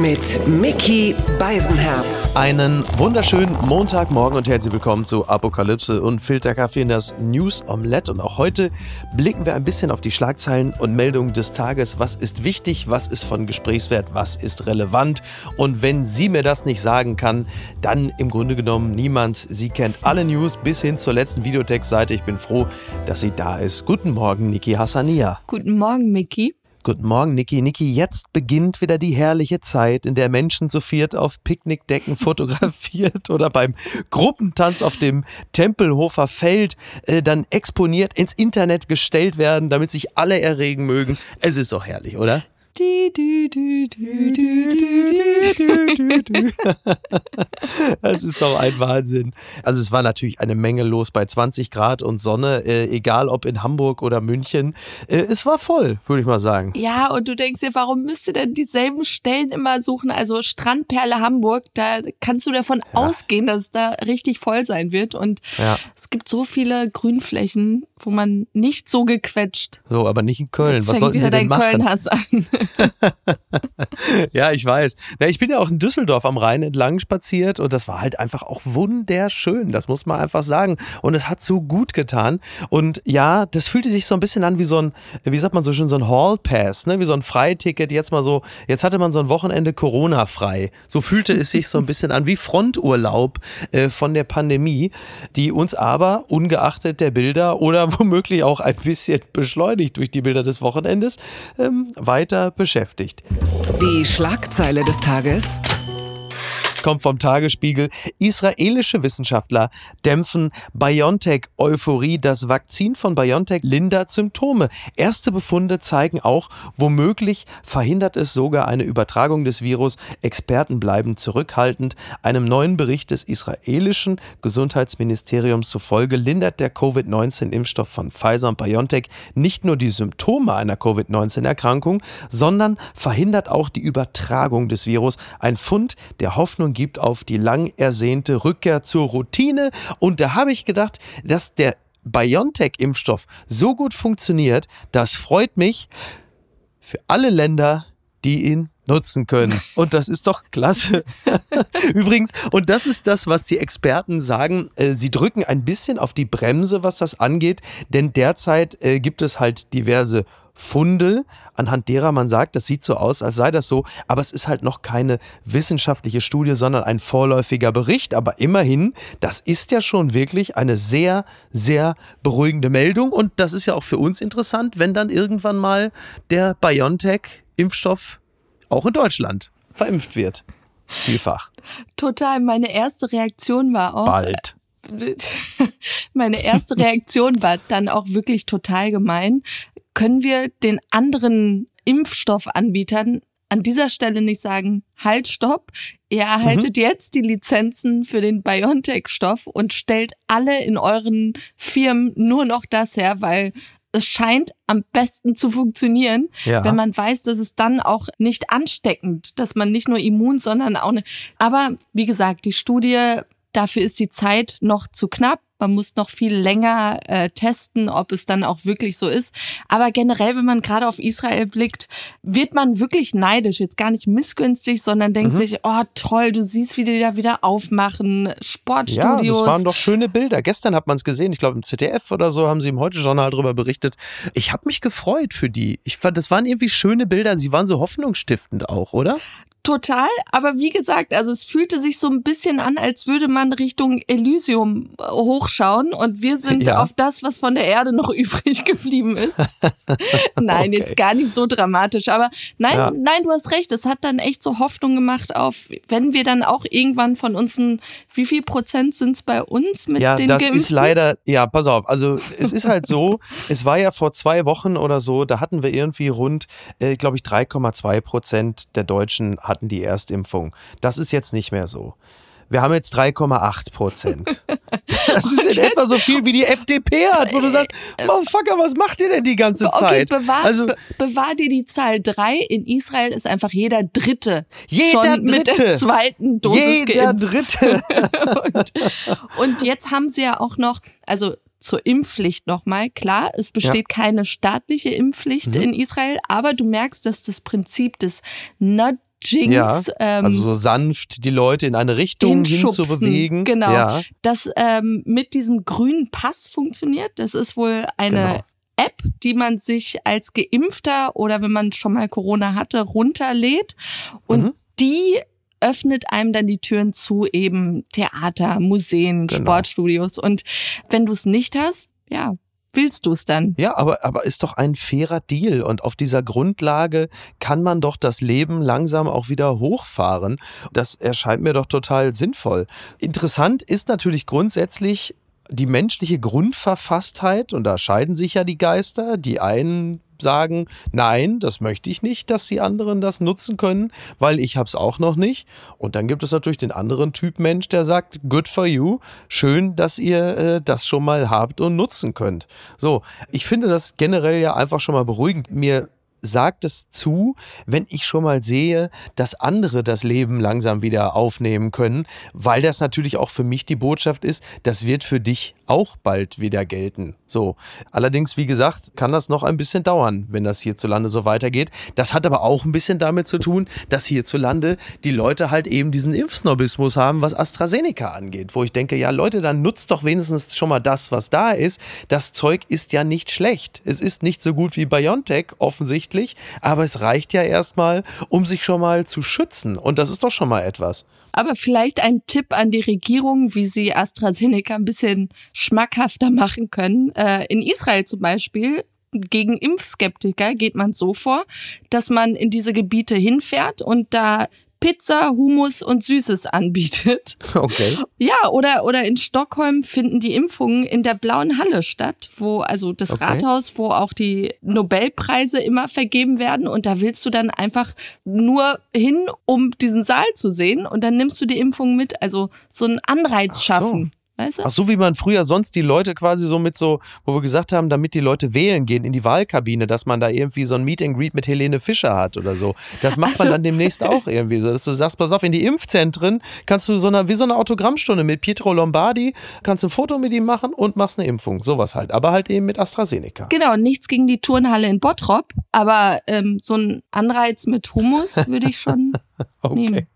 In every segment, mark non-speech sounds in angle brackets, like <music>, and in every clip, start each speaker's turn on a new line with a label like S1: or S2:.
S1: Mit Mickey Beisenherz.
S2: Einen wunderschönen Montagmorgen und herzlich willkommen zu Apokalypse und Filterkaffee in das News Omelette. Und auch heute blicken wir ein bisschen auf die Schlagzeilen und Meldungen des Tages. Was ist wichtig? Was ist von Gesprächswert? Was ist relevant? Und wenn sie mir das nicht sagen kann, dann im Grunde genommen niemand. Sie kennt alle News bis hin zur letzten Videotextseite. Ich bin froh, dass sie da ist. Guten Morgen, Niki Hassania.
S3: Guten Morgen, Mickey.
S2: Guten Morgen, Niki. Niki, jetzt beginnt wieder die herrliche Zeit, in der Menschen zu viert auf Picknickdecken <laughs> fotografiert oder beim Gruppentanz auf dem Tempelhofer Feld äh, dann exponiert ins Internet gestellt werden, damit sich alle erregen mögen. Es ist doch herrlich, oder? <laughs> Das ist doch ein Wahnsinn. Also es war natürlich eine Menge los bei 20 Grad und Sonne, äh, egal ob in Hamburg oder München. Äh, es war voll, würde ich mal sagen.
S3: Ja, und du denkst dir, warum müsst ihr denn dieselben Stellen immer suchen? Also Strandperle Hamburg, da kannst du davon ja. ausgehen, dass es da richtig voll sein wird. Und ja. es gibt so viele Grünflächen, wo man nicht so gequetscht.
S2: So, aber nicht in Köln. Jetzt Was sollten sie denn machen? Köln-Hass an. <laughs> ja, ich weiß. Na, ich bin ja auch in Düsseldorf am Rhein entlang spaziert und das war halt einfach auch wunderschön. Das muss man einfach sagen. Und es hat so gut getan. Und ja, das fühlte sich so ein bisschen an wie so ein, wie sagt man so schön, so ein Hall Pass, ne? wie so ein Freiticket. Jetzt mal so, jetzt hatte man so ein Wochenende Corona frei. So fühlte es sich so ein bisschen an wie Fronturlaub äh, von der Pandemie, die uns aber ungeachtet der Bilder oder <laughs> womöglich auch ein bisschen beschleunigt durch die Bilder des Wochenendes ähm, weiter beschäftigt.
S1: Die Schlagzeile des Tages
S2: kommt vom Tagesspiegel. Israelische Wissenschaftler dämpfen BioNTech-Euphorie. Das Vakzin von BioNTech lindert Symptome. Erste Befunde zeigen auch, womöglich verhindert es sogar eine Übertragung des Virus. Experten bleiben zurückhaltend. Einem neuen Bericht des israelischen Gesundheitsministeriums zufolge lindert der Covid-19-Impfstoff von Pfizer und BioNTech nicht nur die Symptome einer Covid-19-Erkrankung, sondern verhindert auch die Übertragung des Virus. Ein Fund, der Hoffnung Hoffnung gibt auf die lang ersehnte Rückkehr zur Routine. Und da habe ich gedacht, dass der BioNTech-Impfstoff so gut funktioniert, das freut mich für alle Länder, die ihn nutzen können. <laughs> Und das ist doch klasse. <laughs> Übrigens, und das ist das, was die Experten sagen, äh, sie drücken ein bisschen auf die Bremse, was das angeht, denn derzeit äh, gibt es halt diverse Funde, anhand derer man sagt, das sieht so aus, als sei das so, aber es ist halt noch keine wissenschaftliche Studie, sondern ein vorläufiger Bericht. Aber immerhin, das ist ja schon wirklich eine sehr, sehr beruhigende Meldung und das ist ja auch für uns interessant, wenn dann irgendwann mal der BioNTech-Impfstoff auch in Deutschland verimpft wird. Vielfach.
S3: Total. Meine erste Reaktion war auch.
S2: Bald. <laughs>
S3: Meine erste Reaktion war dann auch wirklich total gemein. Können wir den anderen Impfstoffanbietern an dieser Stelle nicht sagen, halt, stopp, ihr erhaltet mhm. jetzt die Lizenzen für den BioNTech-Stoff und stellt alle in euren Firmen nur noch das her, weil es scheint am besten zu funktionieren, ja. wenn man weiß, dass es dann auch nicht ansteckend, dass man nicht nur immun, sondern auch ne. Aber wie gesagt, die Studie, dafür ist die Zeit noch zu knapp. Man muss noch viel länger äh, testen, ob es dann auch wirklich so ist. Aber generell, wenn man gerade auf Israel blickt, wird man wirklich neidisch. Jetzt gar nicht missgünstig, sondern denkt mhm. sich, oh toll, du siehst, wie die da wieder aufmachen. Sportstudios.
S2: Ja, das waren doch schöne Bilder. Gestern hat man es gesehen. Ich glaube, im ZDF oder so haben sie im Heute-Journal darüber berichtet. Ich habe mich gefreut für die. Ich fand, das waren irgendwie schöne Bilder. Sie waren so hoffnungsstiftend auch, oder?
S3: Total, aber wie gesagt, also es fühlte sich so ein bisschen an, als würde man Richtung Elysium äh, hochschauen und wir sind ja. auf das, was von der Erde noch <laughs> übrig geblieben ist. <laughs> nein, okay. jetzt gar nicht so dramatisch, aber nein, ja. nein, du hast recht, es hat dann echt so Hoffnung gemacht auf, wenn wir dann auch irgendwann von uns ein, wie viel Prozent sind es bei uns mit
S2: ja,
S3: den
S2: das
S3: Geimpften?
S2: ist leider, ja, pass auf, also <laughs> es ist halt so, es war ja vor zwei Wochen oder so, da hatten wir irgendwie rund, äh, glaube ich, 3,2 Prozent der Deutschen hatten die Erstimpfung. Das ist jetzt nicht mehr so. Wir haben jetzt 3,8 Prozent. <laughs> Das ist in etwa so viel, wie die FDP hat, wo du sagst, äh, Motherfucker, was macht ihr denn die ganze Zeit?
S3: Okay, bewahr, also, be bewahr dir die Zahl 3. In Israel ist einfach jeder Dritte
S2: jeder
S3: schon
S2: Dritte.
S3: mit der zweiten Dosis
S2: Jeder
S3: geimpft.
S2: Dritte. <laughs>
S3: und, und jetzt haben sie ja auch noch, also zur Impfpflicht nochmal. Klar, es besteht ja. keine staatliche Impfpflicht mhm. in Israel, aber du merkst, dass das Prinzip des Nudgings ja,
S2: ähm, also so sanft die Leute in eine Richtung hinzubewegen.
S3: Genau.
S2: Ja.
S3: Das ähm, mit diesem grünen Pass funktioniert. Das ist wohl eine genau. App, die man sich als Geimpfter oder wenn man schon mal Corona hatte, runterlädt. Und mhm. die öffnet einem dann die Türen zu eben Theater, Museen, genau. Sportstudios. Und wenn du es nicht hast, ja, willst du es dann?
S2: Ja, aber, aber ist doch ein fairer Deal. Und auf dieser Grundlage kann man doch das Leben langsam auch wieder hochfahren. Das erscheint mir doch total sinnvoll. Interessant ist natürlich grundsätzlich, die menschliche Grundverfasstheit, und da scheiden sich ja die Geister, die einen sagen, nein, das möchte ich nicht, dass die anderen das nutzen können, weil ich habe es auch noch nicht. Und dann gibt es natürlich den anderen Typ Mensch, der sagt, good for you, schön, dass ihr äh, das schon mal habt und nutzen könnt. So, ich finde das generell ja einfach schon mal beruhigend. Mir sagt es zu, wenn ich schon mal sehe, dass andere das Leben langsam wieder aufnehmen können, weil das natürlich auch für mich die Botschaft ist, das wird für dich auch bald wieder gelten. So. Allerdings, wie gesagt, kann das noch ein bisschen dauern, wenn das hierzulande so weitergeht. Das hat aber auch ein bisschen damit zu tun, dass hierzulande die Leute halt eben diesen Impfsnobismus haben, was AstraZeneca angeht, wo ich denke, ja Leute, dann nutzt doch wenigstens schon mal das, was da ist. Das Zeug ist ja nicht schlecht. Es ist nicht so gut wie BioNTech offensichtlich, aber es reicht ja erstmal, um sich schon mal zu schützen. Und das ist doch schon mal etwas.
S3: Aber vielleicht ein Tipp an die Regierung, wie sie AstraZeneca ein bisschen schmackhafter machen können. Äh, in Israel zum Beispiel gegen Impfskeptiker geht man so vor, dass man in diese Gebiete hinfährt und da Pizza, Hummus und Süßes anbietet.
S2: Okay.
S3: Ja, oder, oder in Stockholm finden die Impfungen in der Blauen Halle statt, wo also das okay. Rathaus, wo auch die Nobelpreise immer vergeben werden. Und da willst du dann einfach nur hin, um diesen Saal zu sehen. Und dann nimmst du die Impfung mit. Also so einen Anreiz schaffen. Weißt du?
S2: Ach so, wie man früher sonst die Leute quasi so mit so, wo wir gesagt haben, damit die Leute wählen gehen in die Wahlkabine, dass man da irgendwie so ein Meet and Greet mit Helene Fischer hat oder so. Das macht also, man dann demnächst auch irgendwie so, dass du sagst, pass auf, in die Impfzentren kannst du so eine, wie so eine Autogrammstunde mit Pietro Lombardi, kannst ein Foto mit ihm machen und machst eine Impfung. Sowas halt. Aber halt eben mit AstraZeneca.
S3: Genau, nichts gegen die Turnhalle in Bottrop, aber ähm, so ein Anreiz mit Humus würde ich schon <laughs> Okay. Nehmen.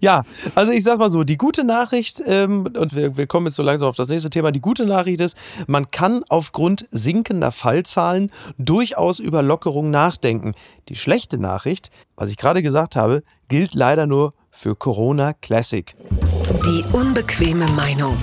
S2: Ja, also ich sag mal so, die gute Nachricht, ähm, und wir, wir kommen jetzt so langsam auf das nächste Thema, die gute Nachricht ist, man kann aufgrund sinkender Fallzahlen durchaus über Lockerung nachdenken. Die schlechte Nachricht, was ich gerade gesagt habe, gilt leider nur für Corona Classic.
S1: Die unbequeme Meinung.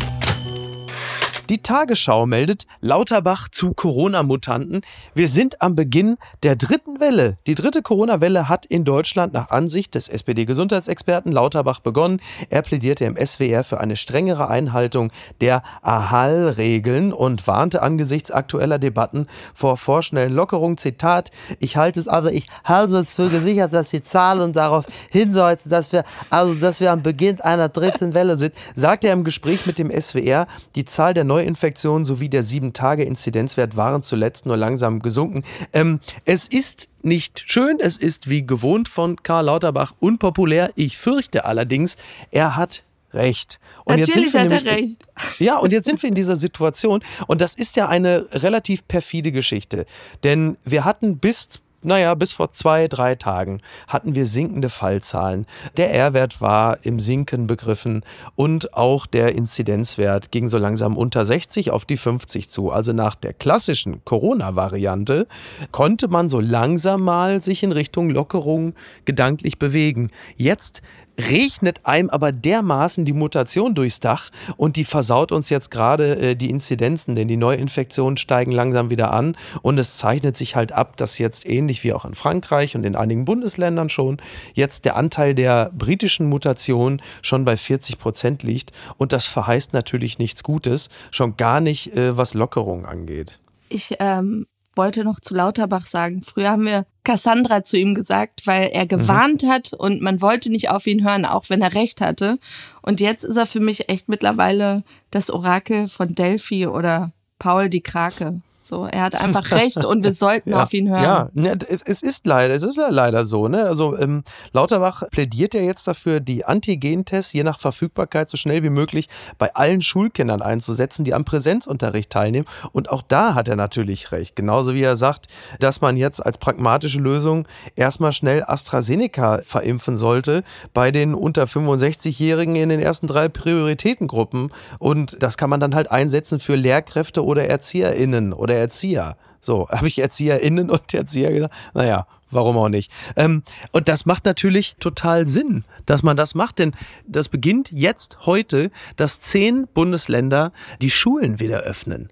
S2: Die Tagesschau meldet Lauterbach zu Corona-Mutanten. Wir sind am Beginn der dritten Welle. Die dritte Corona-Welle hat in Deutschland nach Ansicht des SPD-Gesundheitsexperten Lauterbach begonnen. Er plädierte im SWR für eine strengere Einhaltung der AHAL-Regeln und warnte angesichts aktueller Debatten vor vorschnellen Lockerungen. Zitat, ich halte es, also ich halte es für gesichert, dass die Zahlen darauf hindeuten, dass wir, also dass wir am Beginn einer dritten Welle sind, sagte er im Gespräch mit dem SWR. Die Zahl der neuen Neuinfektionen sowie der 7-Tage-Inzidenzwert waren zuletzt nur langsam gesunken. Ähm, es ist nicht schön, es ist wie gewohnt von Karl Lauterbach unpopulär. Ich fürchte allerdings, er hat recht.
S3: Und Natürlich hat er recht. <laughs>
S2: Ja, und jetzt sind wir in dieser Situation und das ist ja eine relativ perfide Geschichte. Denn wir hatten bis naja, bis vor zwei, drei Tagen hatten wir sinkende Fallzahlen. Der R-Wert war im Sinken begriffen und auch der Inzidenzwert ging so langsam unter 60 auf die 50 zu. Also nach der klassischen Corona-Variante konnte man so langsam mal sich in Richtung Lockerung gedanklich bewegen. Jetzt regnet einem aber dermaßen die Mutation durchs Dach und die versaut uns jetzt gerade äh, die Inzidenzen, denn die Neuinfektionen steigen langsam wieder an und es zeichnet sich halt ab, dass jetzt ähnlich wie auch in Frankreich und in einigen Bundesländern schon jetzt der Anteil der britischen Mutation schon bei 40 Prozent liegt und das verheißt natürlich nichts Gutes, schon gar nicht äh, was Lockerung angeht.
S3: Ich ähm, wollte noch zu Lauterbach sagen, früher haben wir Cassandra zu ihm gesagt, weil er gewarnt mhm. hat und man wollte nicht auf ihn hören, auch wenn er recht hatte. Und jetzt ist er für mich echt mittlerweile das Orakel von Delphi oder Paul die Krake. So, er hat einfach recht und wir sollten <laughs>
S2: ja,
S3: auf ihn hören.
S2: Ja, ne, es ist leider, es ist leider so. Ne? Also ähm, Lauterbach plädiert ja jetzt dafür, die Antigentests je nach Verfügbarkeit so schnell wie möglich bei allen Schulkindern einzusetzen, die am Präsenzunterricht teilnehmen. Und auch da hat er natürlich recht. Genauso wie er sagt, dass man jetzt als pragmatische Lösung erstmal schnell AstraZeneca verimpfen sollte bei den unter 65-Jährigen in den ersten drei Prioritätengruppen. Und das kann man dann halt einsetzen für Lehrkräfte oder ErzieherInnen oder Erzieher. So, <laughs> habe ich ErzieherInnen und Erzieher gesagt? Naja, warum auch nicht? Ähm, und das macht natürlich total Sinn, dass man das macht, denn das beginnt jetzt heute, dass zehn Bundesländer die Schulen wieder öffnen.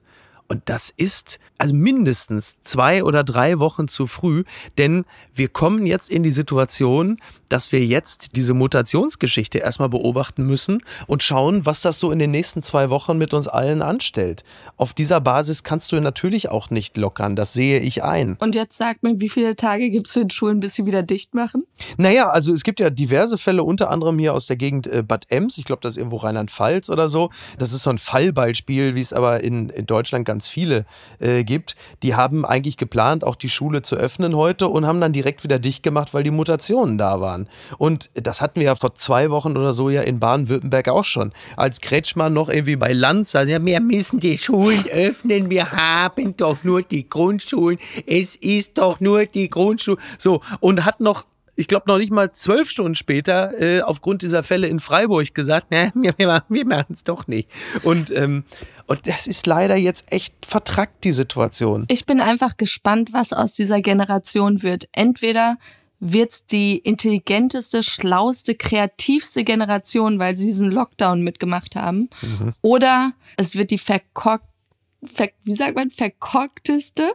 S2: Und das ist also mindestens zwei oder drei Wochen zu früh, denn wir kommen jetzt in die Situation, dass wir jetzt diese Mutationsgeschichte erstmal beobachten müssen und schauen, was das so in den nächsten zwei Wochen mit uns allen anstellt. Auf dieser Basis kannst du natürlich auch nicht lockern, das sehe ich ein.
S3: Und jetzt sag mir, wie viele Tage gibt es in Schulen, bis sie wieder dicht machen?
S2: Naja, also es gibt ja diverse Fälle, unter anderem hier aus der Gegend äh, Bad Ems, ich glaube, das ist irgendwo Rheinland-Pfalz oder so. Das ist so ein Fallbeispiel, wie es aber in, in Deutschland ganz viele äh, gibt. Die haben eigentlich geplant, auch die Schule zu öffnen heute und haben dann direkt wieder dicht gemacht, weil die Mutationen da waren. Und das hatten wir ja vor zwei Wochen oder so ja in Baden-Württemberg auch schon. Als Kretschmann noch irgendwie bei Lanz sagt, ja, wir müssen die Schulen öffnen, wir haben doch nur die Grundschulen, es ist doch nur die Grundschule. So, und hat noch ich glaube, noch nicht mal zwölf Stunden später äh, aufgrund dieser Fälle in Freiburg gesagt, na, wir, wir machen es doch nicht. Und, ähm, und das ist leider jetzt echt vertrackt, die Situation.
S3: Ich bin einfach gespannt, was aus dieser Generation wird. Entweder wird's die intelligenteste, schlauste, kreativste Generation, weil sie diesen Lockdown mitgemacht haben. Mhm. Oder es wird die verkorkt, ver, wie sagt man, verkorkteste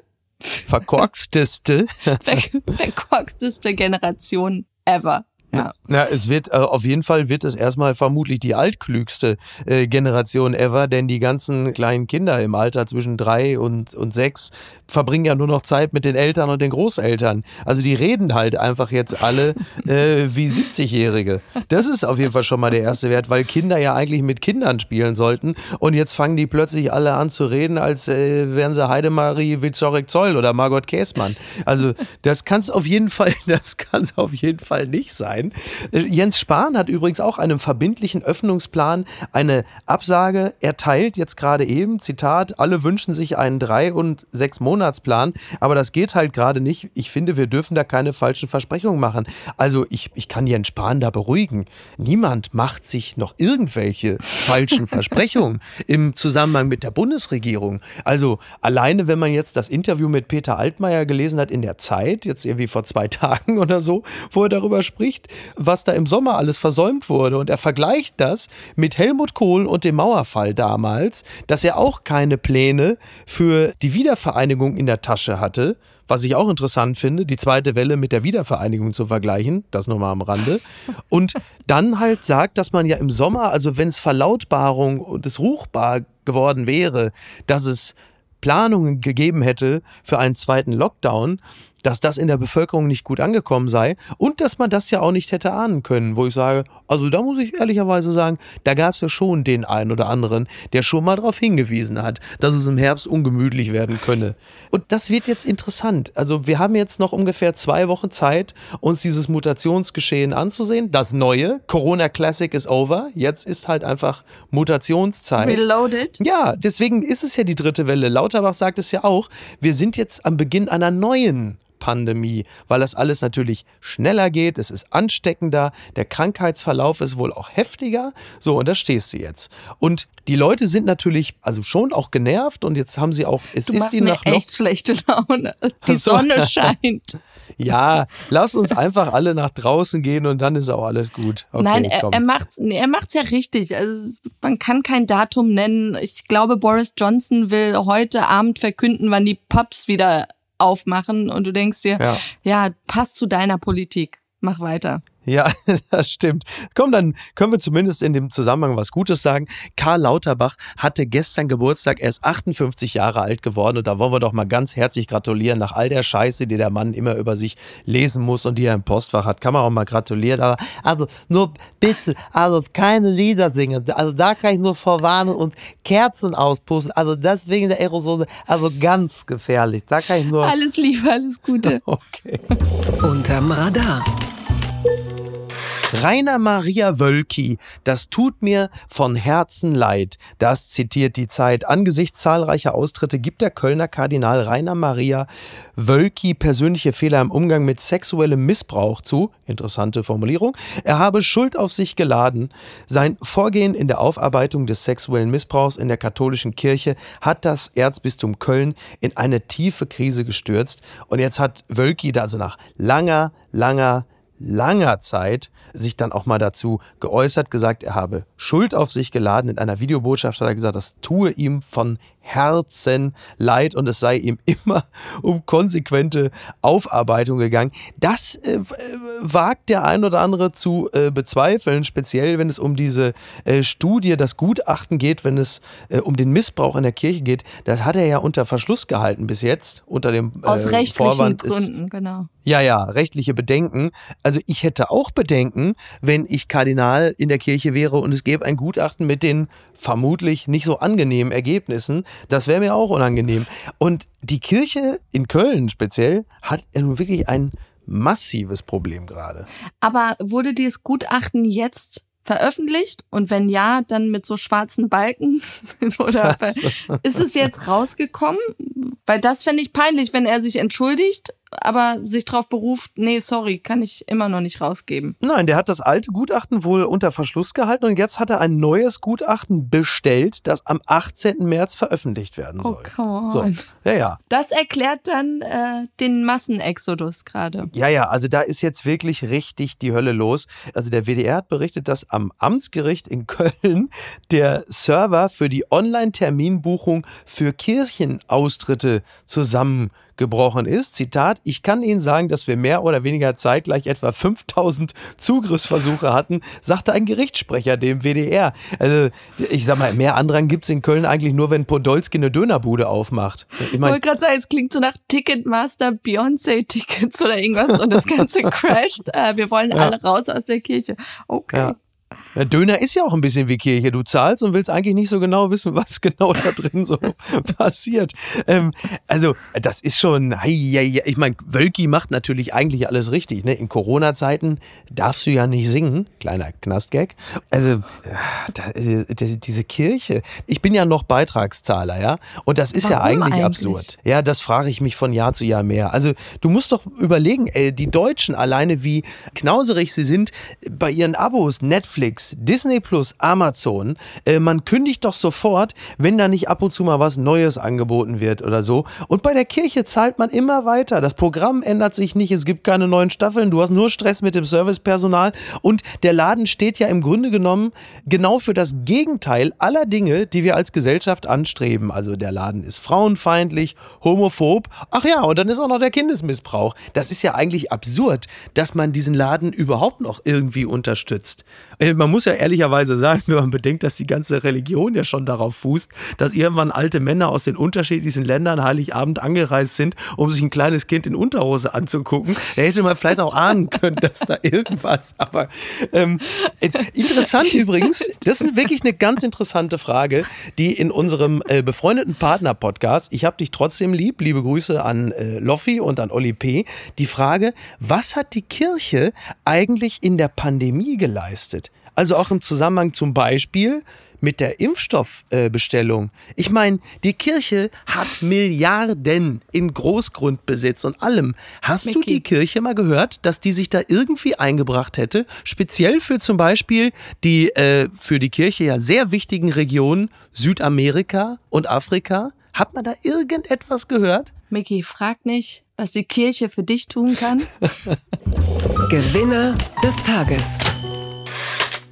S2: verkorksteste.
S3: Ver verkorksteste Generation ever.
S2: Ja. ja, es wird äh, auf jeden Fall wird es erstmal vermutlich die altklügste äh, Generation ever, denn die ganzen kleinen Kinder im Alter zwischen drei und, und sechs verbringen ja nur noch Zeit mit den Eltern und den Großeltern. Also die reden halt einfach jetzt alle äh, wie 70-Jährige. Das ist auf jeden Fall schon mal der erste Wert, weil Kinder ja eigentlich mit Kindern spielen sollten und jetzt fangen die plötzlich alle an zu reden, als äh, wären sie Heidemarie Witzorek-Zoll oder Margot Käßmann. Also das kann es auf jeden Fall, <laughs> das kann es auf jeden Fall nicht sein sein. Jens Spahn hat übrigens auch einem verbindlichen Öffnungsplan eine Absage erteilt, jetzt gerade eben, Zitat, alle wünschen sich einen drei- und sechs Monatsplan, aber das geht halt gerade nicht. Ich finde, wir dürfen da keine falschen Versprechungen machen. Also ich, ich kann Jens Spahn da beruhigen. Niemand macht sich noch irgendwelche falschen <laughs> Versprechungen im Zusammenhang mit der Bundesregierung. Also alleine, wenn man jetzt das Interview mit Peter Altmaier gelesen hat in der Zeit, jetzt irgendwie vor zwei <laughs> Tagen oder so, wo er darüber spricht, was da im Sommer alles versäumt wurde. Und er vergleicht das mit Helmut Kohl und dem Mauerfall damals, dass er auch keine Pläne für die Wiedervereinigung in der Tasche hatte. Was ich auch interessant finde, die zweite Welle mit der Wiedervereinigung zu vergleichen, das nochmal am Rande. Und dann halt sagt, dass man ja im Sommer, also wenn es Verlautbarung und es ruchbar geworden wäre, dass es Planungen gegeben hätte für einen zweiten Lockdown, dass das in der Bevölkerung nicht gut angekommen sei und dass man das ja auch nicht hätte ahnen können, wo ich sage, also da muss ich ehrlicherweise sagen, da gab es ja schon den einen oder anderen, der schon mal darauf hingewiesen hat, dass es im Herbst ungemütlich werden könne. Und das wird jetzt interessant. Also wir haben jetzt noch ungefähr zwei Wochen Zeit, uns dieses Mutationsgeschehen anzusehen. Das neue, Corona Classic is over. Jetzt ist halt einfach Mutationszeit.
S3: Reloaded.
S2: Ja, deswegen ist es ja die dritte Welle. Lauterbach sagt es ja auch. Wir sind jetzt am Beginn einer neuen Pandemie, weil das alles natürlich schneller geht, es ist ansteckender, der Krankheitsverlauf ist wohl auch heftiger. So, und da stehst du jetzt. Und die Leute sind natürlich also schon auch genervt und jetzt haben sie auch, es
S3: du
S2: ist
S3: ihnen noch echt schlechte Laune. <laughs> Die so. Sonne scheint. <laughs>
S2: Ja, lass uns einfach alle nach draußen gehen und dann ist auch alles gut.
S3: Okay, Nein, er, er macht's, nee, er macht's ja richtig. Also man kann kein Datum nennen. Ich glaube, Boris Johnson will heute Abend verkünden, wann die Pubs wieder aufmachen und du denkst dir, ja, ja passt zu deiner Politik. Mach weiter.
S2: Ja, <laughs> das stimmt. Komm, dann können wir zumindest in dem Zusammenhang was Gutes sagen. Karl Lauterbach hatte gestern Geburtstag, er ist 58 Jahre alt geworden und da wollen wir doch mal ganz herzlich gratulieren nach all der Scheiße, die der Mann immer über sich lesen muss und die er im Postfach hat. Kann man auch mal gratulieren. Aber
S4: also nur bitte, also keine Lieder singen. Also da kann ich nur vorwarnen und Kerzen auspusten. Also deswegen der Aerosole, also ganz gefährlich. Da kann ich nur.
S3: Alles Liebe, alles Gute. <laughs>
S2: okay.
S1: Unterm Radar.
S2: Rainer Maria Wölki, das tut mir von Herzen leid. Das zitiert die Zeit. Angesichts zahlreicher Austritte gibt der Kölner Kardinal Rainer Maria Wölki persönliche Fehler im Umgang mit sexuellem Missbrauch zu. Interessante Formulierung. Er habe Schuld auf sich geladen. Sein Vorgehen in der Aufarbeitung des sexuellen Missbrauchs in der katholischen Kirche hat das Erzbistum Köln in eine tiefe Krise gestürzt. Und jetzt hat Wölki da also nach langer, langer, langer Zeit sich dann auch mal dazu geäußert, gesagt, er habe Schuld auf sich geladen. In einer Videobotschaft hat er gesagt, das tue ihm von Herzen leid und es sei ihm <laughs> immer um konsequente Aufarbeitung gegangen. Das äh, wagt der ein oder andere zu äh, bezweifeln, speziell wenn es um diese äh, Studie, das Gutachten geht, wenn es äh, um den Missbrauch in der Kirche geht. Das hat er ja unter Verschluss gehalten bis jetzt, unter dem
S3: äh, Aus rechtlichen
S2: Vorwand
S3: Gründen, genau.
S2: Ja, ja, rechtliche Bedenken. Also ich hätte auch Bedenken, wenn ich Kardinal in der Kirche wäre und es gäbe ein Gutachten mit den vermutlich nicht so angenehmen Ergebnissen. Das wäre mir auch unangenehm. Und die Kirche in Köln speziell hat nun wirklich ein massives Problem gerade.
S3: Aber wurde dieses Gutachten jetzt veröffentlicht? Und wenn ja, dann mit so schwarzen Balken? <laughs> Oder also. ist es jetzt rausgekommen? Weil das fände ich peinlich, wenn er sich entschuldigt aber sich darauf beruft, nee, sorry, kann ich immer noch nicht rausgeben.
S2: Nein, der hat das alte Gutachten wohl unter Verschluss gehalten und jetzt hat er ein neues Gutachten bestellt, das am 18. März veröffentlicht werden oh, soll.
S3: Oh, come on.
S2: So. Ja, ja.
S3: Das erklärt dann äh, den Massenexodus gerade.
S2: Ja, ja, also da ist jetzt wirklich richtig die Hölle los. Also der WDR hat berichtet, dass am Amtsgericht in Köln der Server für die Online-Terminbuchung für Kirchenaustritte zusammen gebrochen ist. Zitat, ich kann Ihnen sagen, dass wir mehr oder weniger zeitgleich etwa 5000 Zugriffsversuche hatten, sagte ein Gerichtssprecher dem WDR. Also ich sag mal, mehr Andrang gibt es in Köln eigentlich nur, wenn Podolski eine Dönerbude aufmacht.
S3: Ich, mein, wollte gerade sagen, es klingt so nach Ticketmaster, Beyoncé-Tickets oder irgendwas und das Ganze <laughs> crasht. Äh, wir wollen ja. alle raus aus der Kirche. Okay.
S2: Ja. Ja, Döner ist ja auch ein bisschen wie Kirche. Du zahlst und willst eigentlich nicht so genau wissen, was genau da drin so <laughs> passiert. Ähm, also, das ist schon, ich meine, Wölki macht natürlich eigentlich alles richtig. Ne? In Corona-Zeiten darfst du ja nicht singen. Kleiner Knastgag. Also, da, äh, diese Kirche. Ich bin ja noch Beitragszahler, ja. Und das ist Warum ja eigentlich, eigentlich, absurd. Ja, das frage ich mich von Jahr zu Jahr mehr. Also, du musst doch überlegen, ey, die Deutschen alleine, wie knauserig sie sind bei ihren Abos, Netflix, Netflix, Disney Plus, Amazon, äh, man kündigt doch sofort, wenn da nicht ab und zu mal was Neues angeboten wird oder so. Und bei der Kirche zahlt man immer weiter. Das Programm ändert sich nicht, es gibt keine neuen Staffeln, du hast nur Stress mit dem Servicepersonal und der Laden steht ja im Grunde genommen genau für das Gegenteil aller Dinge, die wir als Gesellschaft anstreben. Also der Laden ist frauenfeindlich, homophob. Ach ja, und dann ist auch noch der Kindesmissbrauch. Das ist ja eigentlich absurd, dass man diesen Laden überhaupt noch irgendwie unterstützt. Man muss ja ehrlicherweise sagen, <laughs> wenn man bedenkt, dass die ganze Religion ja schon darauf fußt, dass irgendwann alte Männer aus den unterschiedlichsten Ländern Heiligabend angereist sind, um sich ein kleines Kind in Unterhose anzugucken. Da hätte man vielleicht auch ahnen können, dass da irgendwas. Aber ähm, interessant <laughs> übrigens, das ist wirklich eine ganz interessante Frage, die in unserem äh, befreundeten Partner-Podcast, ich habe dich trotzdem lieb, liebe Grüße an äh, Loffi und an Oli P., die Frage, was hat die Kirche eigentlich in der Pandemie geleistet? Also auch im Zusammenhang zum Beispiel mit der Impfstoffbestellung. Äh, ich meine, die Kirche hat Milliarden in Großgrundbesitz und allem. Hast Mickey. du die Kirche mal gehört, dass die sich da irgendwie eingebracht hätte? Speziell für zum Beispiel die äh, für die Kirche ja sehr wichtigen Regionen Südamerika und Afrika. Hat man da irgendetwas gehört?
S3: Mickey, frag nicht, was die Kirche für dich tun kann. <laughs>
S1: Gewinner des Tages.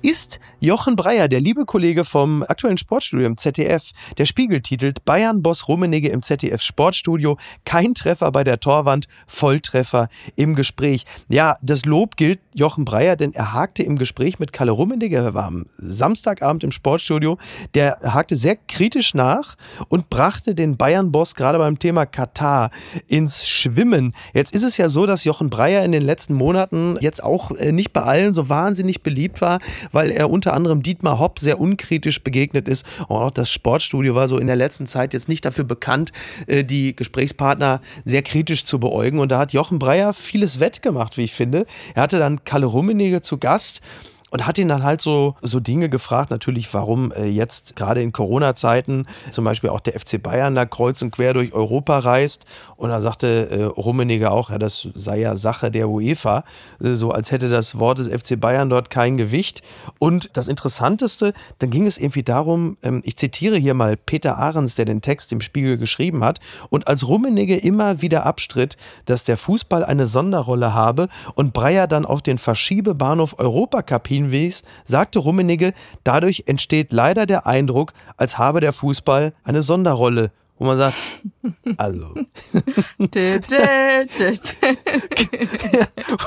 S2: Ist Jochen Breyer, der liebe Kollege vom aktuellen Sportstudio im ZDF, der Spiegel titelt Bayern-Boss Rummenigge im ZDF Sportstudio, kein Treffer bei der Torwand, Volltreffer im Gespräch. Ja, das Lob gilt Jochen Breyer, denn er hakte im Gespräch mit Kalle Rummenigge, er war am Samstagabend im Sportstudio, der hakte sehr kritisch nach und brachte den Bayern-Boss gerade beim Thema Katar ins Schwimmen. Jetzt ist es ja so, dass Jochen Breyer in den letzten Monaten jetzt auch äh, nicht bei allen so wahnsinnig beliebt war, weil er unter anderem Dietmar Hopp sehr unkritisch begegnet ist. Und auch das Sportstudio war so in der letzten Zeit jetzt nicht dafür bekannt, äh, die Gesprächspartner sehr kritisch zu beäugen. Und da hat Jochen Breyer vieles wettgemacht, wie ich finde. Er hatte dann Kalle Rummenigge zu Gast und hat ihn dann halt so, so Dinge gefragt, natürlich, warum äh, jetzt gerade in Corona-Zeiten zum Beispiel auch der FC Bayern da kreuz und quer durch Europa reist. Und da sagte äh, Rummenigge auch, ja, das sei ja Sache der UEFA, äh, so als hätte das Wort des FC Bayern dort kein Gewicht. Und das Interessanteste, dann ging es irgendwie darum, ähm, ich zitiere hier mal Peter Ahrens, der den Text im Spiegel geschrieben hat, und als Rummenigge immer wieder abstritt, dass der Fußball eine Sonderrolle habe und Breyer dann auf den Verschiebebahnhof Europacup hinwies, sagte Rummenigge, dadurch entsteht leider der Eindruck, als habe der Fußball eine Sonderrolle. Wo man sagt, also,
S3: dö, dö. <laughs>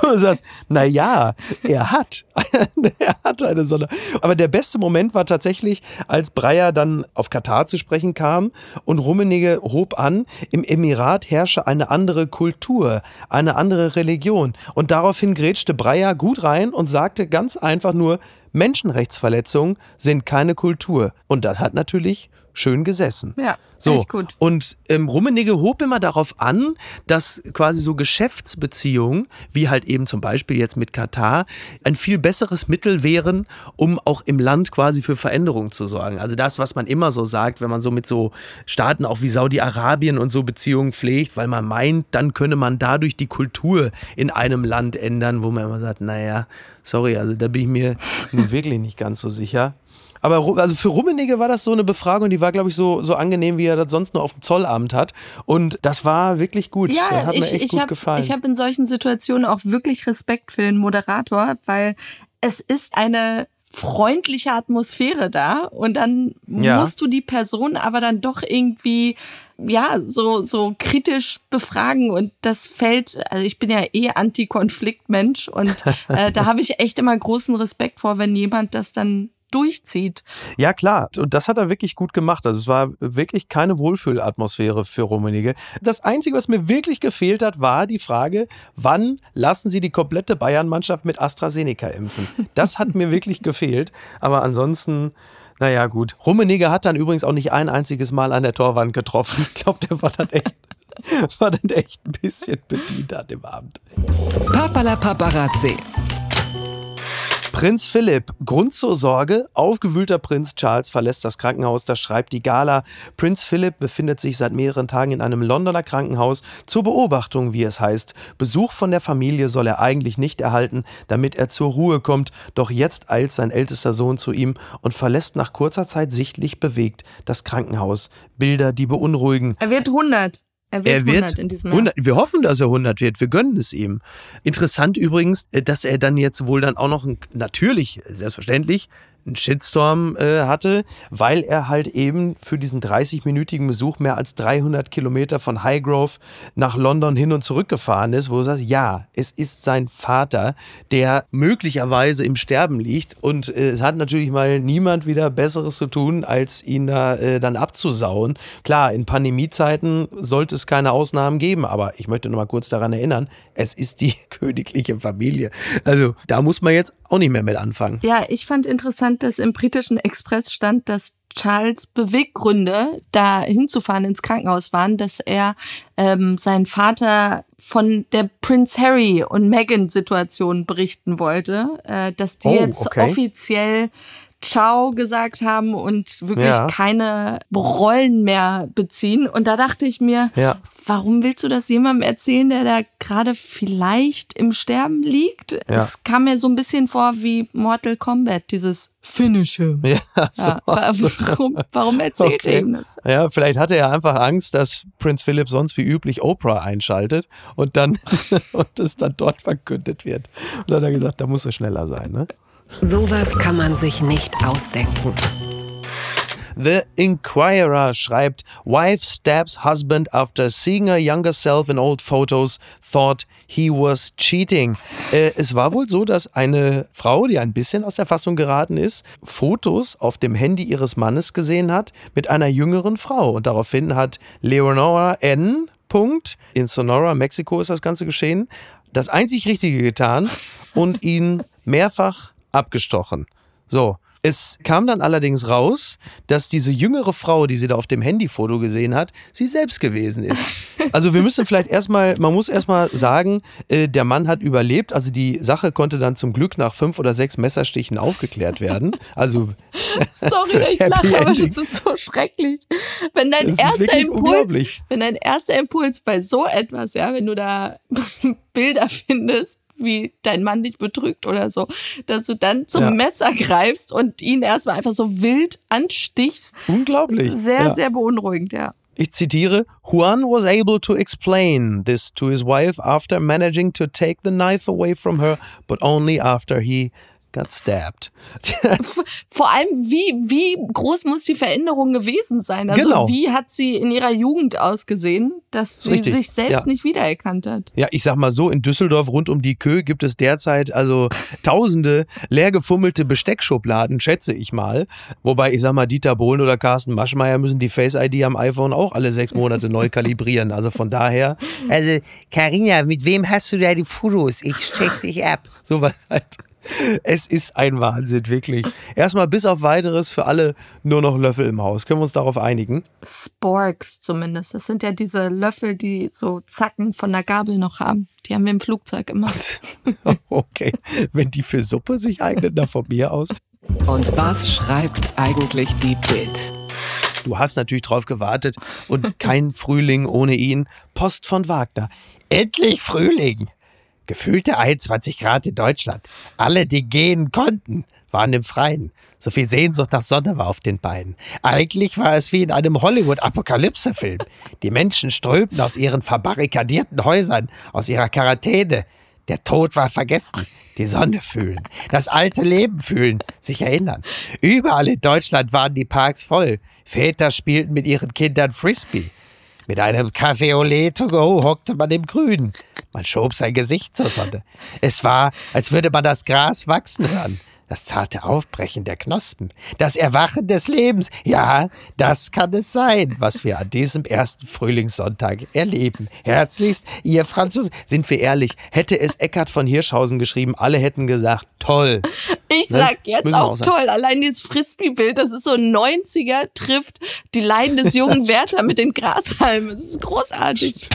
S2: wo du sagst, naja, er hat. <laughs> er hat eine Sonne. Aber der beste Moment war tatsächlich, als Breyer dann auf Katar zu sprechen kam und Rummenigge hob an, im Emirat herrsche eine andere Kultur, eine andere Religion. Und daraufhin grätschte Breyer gut rein und sagte ganz einfach nur, Menschenrechtsverletzungen sind keine Kultur. Und das hat natürlich schön gesessen.
S3: Ja,
S2: So,
S3: echt gut.
S2: und ähm, Rummenigge hob immer darauf an, dass quasi so Geschäftsbeziehungen, wie halt eben zum Beispiel jetzt mit Katar, ein viel besseres Mittel wären, um auch im Land quasi für Veränderungen zu sorgen. Also das, was man immer so sagt, wenn man so mit so Staaten auch wie Saudi-Arabien und so Beziehungen pflegt, weil man meint, dann könne man dadurch die Kultur in einem Land ändern, wo man immer sagt, naja, sorry, also da bin ich mir nun <laughs> wirklich nicht ganz so sicher. Aber also für Rummenigge war das so eine Befragung, die war, glaube ich, so, so angenehm, wie er das sonst nur auf dem Zollamt hat. Und das war wirklich gut.
S3: Ja,
S2: hat mir
S3: ich,
S2: echt
S3: ich
S2: gut
S3: habe
S2: gefallen.
S3: hab in solchen Situationen auch wirklich Respekt für den Moderator, weil es ist eine freundliche Atmosphäre da und dann
S2: Ja.
S3: musst du die Person aber dann doch irgendwie ja so so kritisch befragen und das fällt also ich bin ja eh Anti-Konfliktmensch und äh, da <laughs> habe ich echt immer großen Respekt vor wenn jemand das dann durchzieht
S2: Ja, klar. Und das hat er wirklich gut gemacht. Also es war wirklich keine Wohlfühlatmosphäre für Rummenigge. Das Einzige, was mir wirklich gefehlt hat, war die Frage, wann lassen Sie die komplette Bayern-Mannschaft mit AstraZeneca impfen? Das hat mir wirklich <laughs> gefehlt. Aber ansonsten, naja, gut. Rummenigge hat dann übrigens auch nicht ein einziges Mal an der Torwand getroffen. Ich glaube, der war dann echt, war dann echt ein bisschen bedient an dem Abend.
S1: Papala Paparazzi.
S2: Prinz Philipp, Grund zur Sorge. Aufgewühlter Prinz Charles verlässt das Krankenhaus. Das schreibt die Gala. Prinz Philipp befindet sich seit mehreren Tagen in einem Londoner Krankenhaus zur Beobachtung, wie es heißt. Besuch von der Familie soll er eigentlich nicht erhalten, damit er zur Ruhe kommt. Doch jetzt eilt sein ältester Sohn zu ihm und verlässt nach kurzer Zeit sichtlich bewegt das Krankenhaus. Bilder, die beunruhigen.
S3: er wird 100 er wird,
S2: Er wird
S3: 100 in diesem Jahr
S2: 100, wir hoffen, dass er 100 wird. Wir gönnen es ihm. Interessant übrigens, äh, dass er dann jetzt wohl dann auch noch ein, natürlich, selbstverständlich, einen Shitstorm äh, hatte, weil er halt eben für diesen 30-minütigen Besuch mehr als 300 Kilometer von Highgrove nach London hin und zurück gefahren ist, wo du sagst, ja, es ist sein Vater, der möglicherweise im Sterben liegt und äh, es hat natürlich mal niemand wieder Besseres zu tun, als ihn da äh, dann abzusauen. Klar, in Pandemiezeiten sollte es keine Ausnahmen geben, aber ich möchte noch mal kurz daran erinnern, es ist die <laughs> königliche Familie. Also da muss man jetzt auch nicht mehr mit anfangen.
S3: Ja, ich fand interessant, dass im britischen Express stand, dass Charles Beweggründe, da hinzufahren ins Krankenhaus waren, dass er ähm, seinen Vater von der Prince Harry und Meghan Situation berichten wollte, äh, dass die
S2: Oh,
S3: jetzt
S2: okay.
S3: offiziell Ciao gesagt haben und wirklich
S2: Ja.
S3: keine Rollen mehr beziehen. Und da dachte ich mir,
S2: Ja.
S3: warum willst du das jemandem erzählen, der da gerade vielleicht im Sterben liegt? Es kam mir so ein bisschen vor wie Mortal Kombat, dieses Finish him. <laughs>
S2: Ja, so,
S3: warum, warum erzählt
S2: Okay.
S3: er ihm das?
S2: Ja, vielleicht hatte er einfach Angst, dass Prinz Philipp sonst wie üblich Oprah einschaltet und dann <laughs> und es dann dort verkündet wird. Und dann hat er gesagt, da muss er schneller sein, ne?
S1: Sowas kann man sich nicht ausdenken.
S2: The Inquirer schreibt, Wife stabs husband after seeing her younger self in old photos, thought he was cheating. Äh, es war wohl so, dass eine Frau, die ein bisschen aus der Fassung geraten ist, Fotos auf dem Handy ihres Mannes gesehen hat mit einer jüngeren Frau. Und daraufhin hat Leonora N. Punkt, in Sonora, Mexiko ist das Ganze geschehen, das einzig Richtige getan und ihn mehrfach abgestochen. So, es kam dann allerdings raus, dass diese jüngere Frau, die sie da auf dem Handyfoto gesehen hat, sie selbst gewesen ist. <laughs> Also wir müssen vielleicht erstmal, man muss erstmal sagen, äh, der Mann hat überlebt. Also die Sache konnte dann zum Glück nach fünf oder sechs Messerstichen aufgeklärt werden. Also <laughs>
S3: Sorry, ich lache, aber das ist so schrecklich. Wenn dein
S2: Das
S3: erster Impuls, wenn dein erster Impuls bei so etwas, ja, wenn du da <laughs> Bilder findest, wie dein Mann dich betrügt oder so, dass du dann zum
S2: Ja.
S3: Messer greifst und ihn erstmal einfach so wild anstichst.
S2: unglaublich.
S3: Sehr,
S2: ja.
S3: sehr beunruhigend, ja.
S2: Ich zitiere, Juan was able to explain this to his wife after managing to take the knife away from her, but only after he got stabbed.
S3: Vor allem, wie, wie groß muss die Veränderung gewesen sein? Also
S2: Genau.
S3: wie hat sie in ihrer Jugend ausgesehen, dass sie
S2: Richtig,
S3: sich selbst
S2: ja.
S3: nicht wiedererkannt hat?
S2: Ja, ich sag mal so, in Düsseldorf rund um die Kö gibt es derzeit also tausende leer gefummelte Besteckschubladen, schätze ich mal. Wobei, ich sag mal, Dieter Bohlen oder Carsten Maschmeyer müssen die Face-ID am iPhone auch alle sechs Monate neu kalibrieren. Also von daher,
S4: Also, Karina, mit wem hast du da die Fotos? Ich check dich ab. <laughs>
S2: sowas halt. Es ist ein Wahnsinn, wirklich. Erstmal bis auf weiteres für alle nur noch Löffel im Haus. Können wir uns darauf einigen?
S3: Sporks zumindest. Das sind ja diese Löffel, die so Zacken von der Gabel noch haben. Die haben wir im Flugzeug immer. <laughs>
S2: Okay. Wenn die für Suppe sich eignen, dann von mir aus.
S1: Und was schreibt eigentlich die Bild?
S2: Du hast natürlich drauf gewartet und kein Frühling ohne ihn. Post von Wagner. Endlich Frühling! Gefühlte 21 Grad in Deutschland. Alle, die gehen konnten, waren im Freien. So viel Sehnsucht nach Sonne war auf den Beinen. Eigentlich war es wie in einem Hollywood-Apokalypse-Film. Die Menschen strömten aus ihren verbarrikadierten Häusern, aus ihrer Quarantäne. Der Tod war vergessen. Die Sonne fühlen. Das alte Leben fühlen. Sich erinnern. Überall in Deutschland waren die Parks voll. Väter spielten mit ihren Kindern Frisbee. Mit einem Café au lait to go hockte man im Grün. Man schob sein Gesicht zur Sonne. Es war, als würde man das Gras wachsen hören. Das zarte Aufbrechen der Knospen. Das Erwachen des Lebens. Ja, das kann es sein, was wir an diesem ersten Frühlingssonntag erleben. Herzlichst, ihr Franzosen. Sind wir ehrlich, hätte es Eckhard von Hirschhausen geschrieben, alle hätten gesagt, toll. <laughs>
S3: Ich
S2: Ne?
S3: sag jetzt auch
S2: auch
S3: toll. Allein dieses Frisbee-Bild, das ist so ein 90er, trifft die Leiden des jungen <laughs> Werther mit den Grashalmen. Das ist großartig.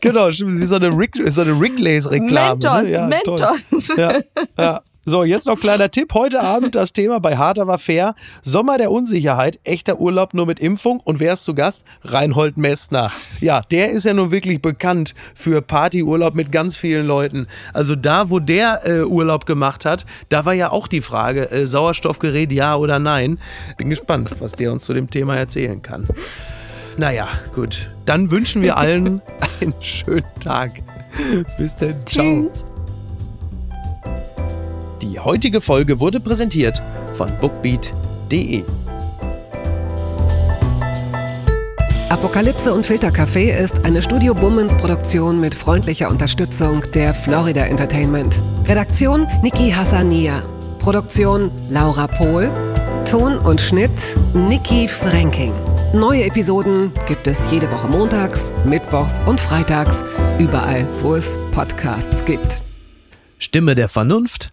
S2: Genau, stimmt, wie so eine, Rick, so eine Ringlays-Reklame.
S3: Mentos,
S2: ne? ja, toll.
S3: Mentos.
S2: Ja, ja. <laughs> So, jetzt noch kleiner Tipp. Heute <laughs> Abend das Thema bei Hart aber fair. Sommer der Unsicherheit, echter Urlaub nur mit Impfung. Und wer ist zu Gast? Reinhold Messner. Ja, der ist ja nun wirklich bekannt für Partyurlaub mit ganz vielen Leuten. Also da, wo der äh, Urlaub gemacht hat, da war ja auch die Frage, äh, Sauerstoffgerät ja oder nein. Bin gespannt, was der uns zu dem Thema erzählen kann. Naja, gut. Dann wünschen wir allen <laughs> einen schönen Tag. Bis dann. Ciao.
S3: Tschüss.
S2: Die heutige Folge wurde präsentiert von bookbeat.de.
S1: Apokalypse und Filtercafé ist eine Studio Bummens Produktion mit freundlicher Unterstützung der Florida Entertainment. Redaktion Niki Hassania. Produktion Laura Pohl. Ton und Schnitt Niki Franking. Neue Episoden gibt es jede Woche montags, mittwochs und freitags, überall, wo es Podcasts gibt.
S2: Stimme der Vernunft